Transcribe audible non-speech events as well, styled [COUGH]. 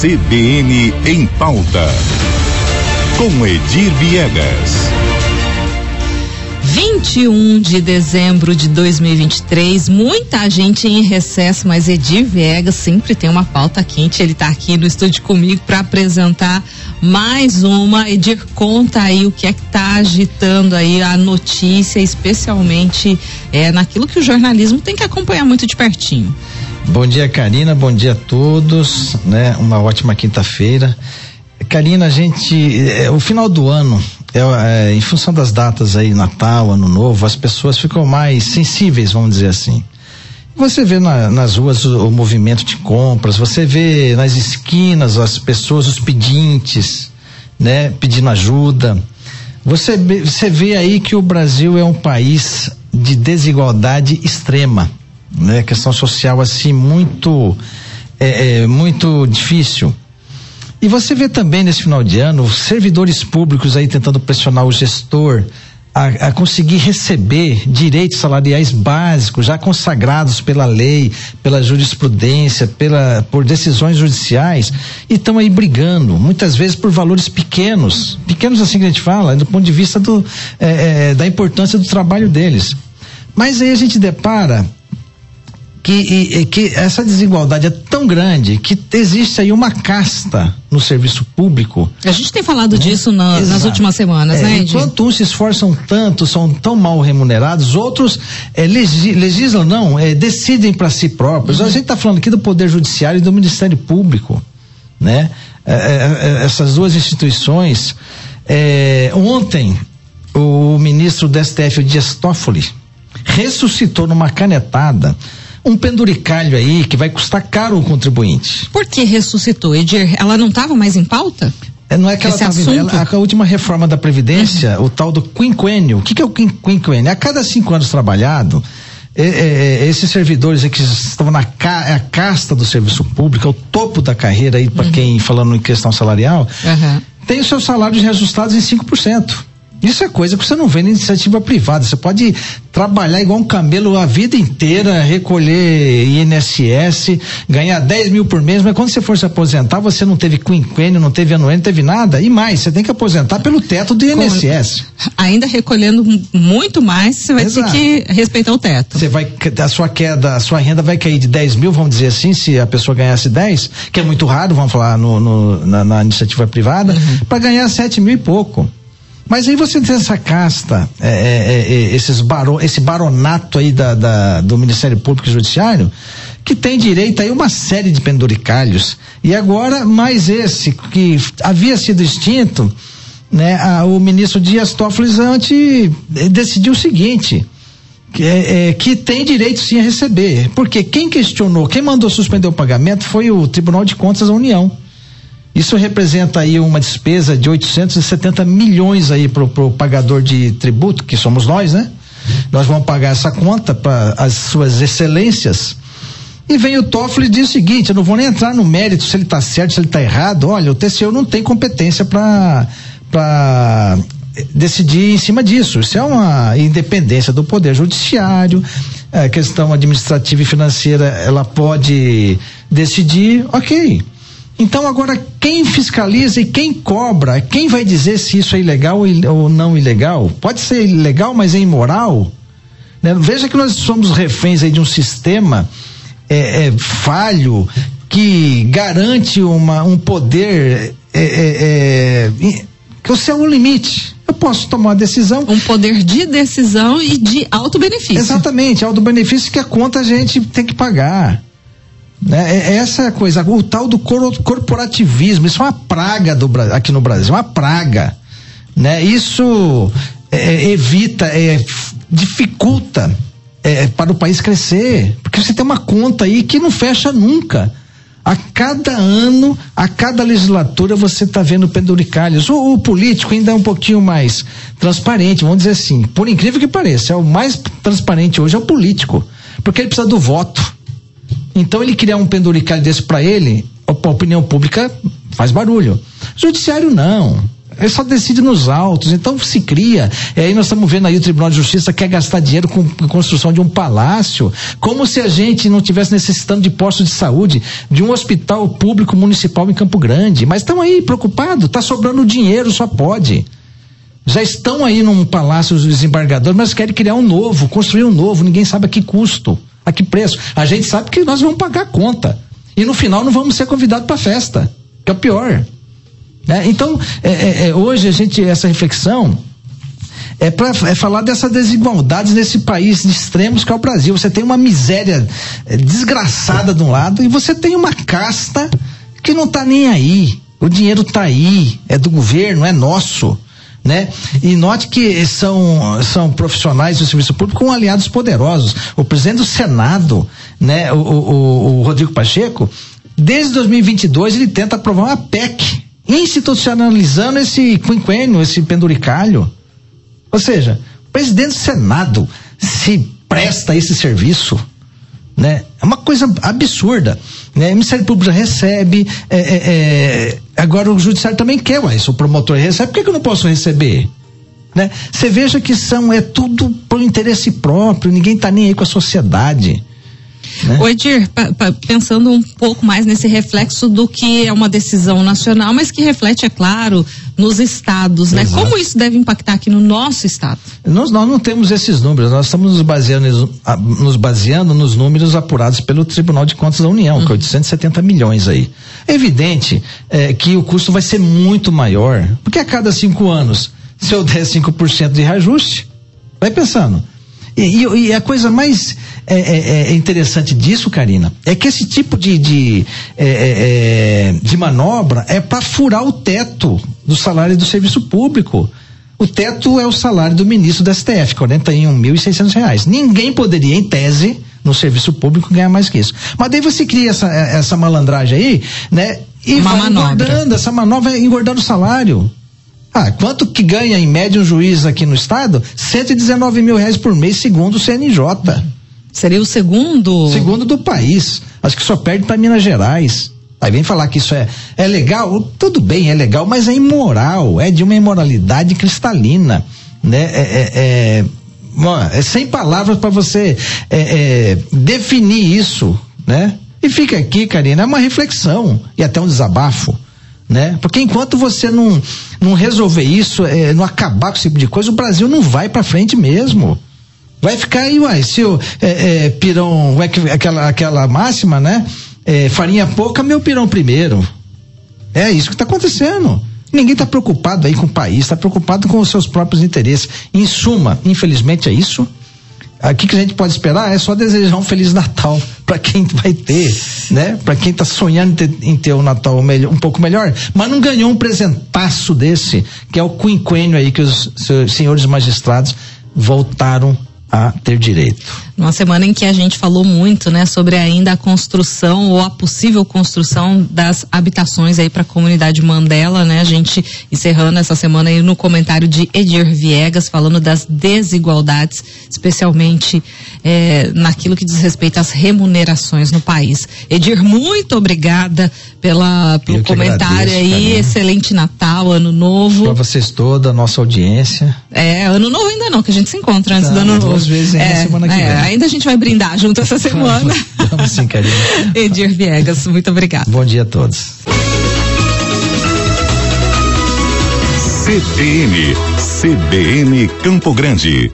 CBN em pauta. Com Edir Viegas. 21 de dezembro de 2023, muita gente em recesso, mas Edir Viegas sempre tem uma pauta quente. Ele está aqui no estúdio comigo para apresentar mais uma. Edir, conta aí o que é que está agitando aí a notícia, especialmente é, naquilo que o jornalismo tem que acompanhar muito de pertinho. Bom dia, Karina. Bom dia a todos. Né? Uma ótima quinta-feira. Karina, a gente. É, o final do ano, é, é, em função das datas aí, Natal, Ano Novo, as pessoas ficam mais sensíveis, vamos dizer assim. Você vê na, nas ruas o, o, movimento de compras, você vê nas esquinas as pessoas, os pedintes, né, pedindo ajuda. Você, você vê aí que o Brasil é um país de desigualdade extrema né? Questão social assim muito é, é, muito difícil. E você vê também nesse final de ano servidores públicos aí tentando pressionar o gestor a, a, conseguir receber direitos salariais básicos já consagrados pela lei, pela jurisprudência, pela, por decisões judiciais e estão aí brigando, muitas vezes por valores pequenos, pequenos assim que a gente fala, do ponto de vista do, é, é, da importância do trabalho deles. Mas aí a gente depara que, e, que essa desigualdade é tão grande que existe aí uma casta no serviço público. A gente tem falado né? disso na, nas últimas semanas, é, né? Enquanto uns se esforçam tanto, são tão mal remunerados, outros é, legislam, não, é, decidem para si próprios. Uhum. A gente está falando aqui do Poder Judiciário e do Ministério Público, né? É, é, é essas duas instituições. ontem, o ministro do STF, o Dias Toffoli, ressuscitou numa canetada um penduricalho aí que vai custar caro ao contribuinte. Por que ressuscitou, Edir? Ela não estava mais em pauta? É, não é que Esse ela estava ela, a, a última reforma da Previdência, uhum. o tal do quinquênio. O que, que é o quinquênio? A cada cinco anos trabalhado, é, é, é esses servidores que estão na ca, é a casta do serviço público, é o topo da carreira aí, para uhum. quem falando em questão salarial, uhum. tem os seus salários reajustados em 5%. Isso é coisa que você não vê na iniciativa privada. Você pode trabalhar igual um camelo a vida inteira, recolher INSS, ganhar 10 mil por mês, mas quando você for se aposentar, você não teve quinquênio, não teve anuênio, não teve nada. E mais, você tem que aposentar pelo teto do INSS. ainda recolhendo muito mais, você vai Exato. ter que respeitar o teto. Você vai, a sua queda, a sua renda vai cair de 10 mil, vamos dizer assim, se a pessoa ganhasse 10, que é muito raro, vamos falar no, no na, na, iniciativa privada, uhum. para ganhar 7 mil e pouco. Mas aí você tem essa casta, é, é, é, esses baro, esse baronato aí da, da, do Ministério Público e Judiciário, que tem direito aí uma série de penduricalhos. E agora mais esse que havia sido extinto, né? A, o ministro Dias Toffoli antes eh, decidiu o seguinte. Que, é, é, que tem direito sim a receber. Porque quem questionou, quem mandou suspender o pagamento foi o Tribunal de Contas da União. Isso representa aí uma despesa de 870 milhões aí para o pagador de tributo, que somos nós, né? Nós vamos pagar essa conta para as suas excelências. E vem o Toffoli e diz o seguinte: eu não vou nem entrar no mérito se ele está certo, se ele está errado. Olha, o TCU não tem competência para decidir em cima disso. Isso é uma independência do Poder Judiciário. A questão administrativa e financeira, ela pode decidir, ok. Então agora quem fiscaliza e quem cobra, quem vai dizer se isso é ilegal ou não ilegal? Pode ser ilegal, mas é imoral. Né? Veja que nós somos reféns aí de um sistema é, é, falho que garante uma, um poder é, é, é que o céu é um limite. Eu posso tomar uma decisão. Um poder de decisão e de alto benefício. Exatamente, alto benefício que a conta a gente tem que pagar. Né? É, é essa coisa, o tal do corporativismo, isso é uma praga do, aqui no Brasil, uma praga. Né? Isso é, é, evita, é, dificulta é, para o país crescer, porque você tem uma conta aí que não fecha nunca. A cada ano, a cada legislatura, você está vendo penduricalhos. O, o, político ainda é um pouquinho mais transparente, vamos dizer assim. Por incrível que pareça, é o mais transparente hoje é o político, porque ele precisa do voto. Então ele criar um penduricalho desse para ele, a opinião pública faz barulho. Judiciário não. ele só decide nos autos, então se cria. E aí nós estamos vendo aí o Tribunal de Justiça quer gastar dinheiro com a construção de um palácio, como se a gente não tivesse necessitando de postos de saúde, de um hospital público municipal em Campo Grande. Mas estão aí preocupados, está sobrando dinheiro, só pode já estão aí num palácio dos desembargadores, mas querem criar um novo, construir um novo, ninguém sabe a que custo, a que preço. A gente sabe que nós vamos pagar a conta. E no final não vamos ser convidados para a festa, que é o pior. Né? Então, é, é, é, hoje a gente, essa reflexão é para é falar dessas desigualdades nesse país de extremos que é o Brasil. Você tem uma miséria é, desgraçada de um lado e você tem uma casta que não está nem aí. O dinheiro está aí, é do governo, é nosso né? E note que são, são profissionais do serviço público com aliados poderosos. O presidente do Senado, né? O, o, o Rodrigo Pacheco, desde 2022 ele tenta aprovar uma PEC institucionalizando esse quinquênio, esse penduricalho. Ou seja, o presidente do Senado se presta a esse serviço, né? É uma coisa absurda. Né? O Ministério Público já recebe, é, é, é, agora o Judiciário também quer, se o promotor recebe, por que, que eu não posso receber? Né? Você veja que são, é tudo por interesse próprio, ninguém está nem aí com a sociedade. Né? O Edir, pensando um pouco mais nesse reflexo do que é uma decisão nacional, mas que reflete, é claro, nos estados, né? Como isso deve impactar aqui no nosso estado? Nós, nós não temos esses números, nós estamos nos baseando, nos baseando nos números apurados pelo Tribunal de Contas da União, uhum. que é 870 milhões aí. É evidente é, que o custo vai ser muito maior, porque a cada cinco anos, se eu der 5% de reajuste, vai pensando. E, e, a coisa mais é, é, é, interessante disso, Karina, é que esse tipo de, de, é, é, é de manobra é para furar o teto do salário do serviço público. O teto é o salário do ministro da STF, R$ reais. Ninguém poderia, em tese, no serviço público, ganhar mais que isso. Mas daí você cria essa, essa malandragem aí, né? E Uma vai manobra. engordando, essa manobra engordando o salário. Ah, quanto que ganha em média um juiz aqui no estado? 119 mil reais por mês, segundo o CNJ. Seria o segundo? Segundo do país. Acho que só perde para Minas Gerais. Aí vem falar que isso é, é legal, tudo bem, é legal, mas é imoral, é de uma imoralidade cristalina, né? É, é, é, é sem palavras para você é, é, definir isso, né? E fica aqui, Karina, é uma reflexão e até um desabafo né? Porque enquanto você não, não resolver isso, é, não acabar com esse tipo de coisa, o Brasil não vai para frente mesmo. Vai ficar aí, uai, se o é, é, pirão, aquela, aquela máxima, né? É, farinha pouca, meu pirão primeiro. É isso que está acontecendo. Ninguém está preocupado aí com o país, está preocupado com os seus próprios interesses. Em suma, infelizmente é isso o que, que a gente pode esperar é só desejar um feliz Natal para quem vai ter, né? Para quem está sonhando em ter, em ter um Natal melhor, um pouco melhor, mas não ganhou um presentaço desse, que é o quinquênio aí que os senhores magistrados voltaram a ter direito. Numa semana em que a gente falou muito, né, sobre ainda a construção ou a possível construção das habitações aí para a comunidade Mandela, né? A gente encerrando essa semana aí no comentário de Edir Viegas falando das desigualdades, especialmente eh, naquilo que diz respeito às remunerações no país. Edir, muito obrigada pela pelo comentário agradeço, aí, excelente Natal, ano novo. Para vocês toda a nossa audiência. É, ano novo ainda não, que a gente se encontra antes do ano novo. Duas vezes ainda é, semana que é, vem ainda a gente vai brindar junto essa semana. Vamos sim, Karina. [LAUGHS] Edir Viegas, muito obrigada. Bom dia a todos. CBN, CBN Campo Grande.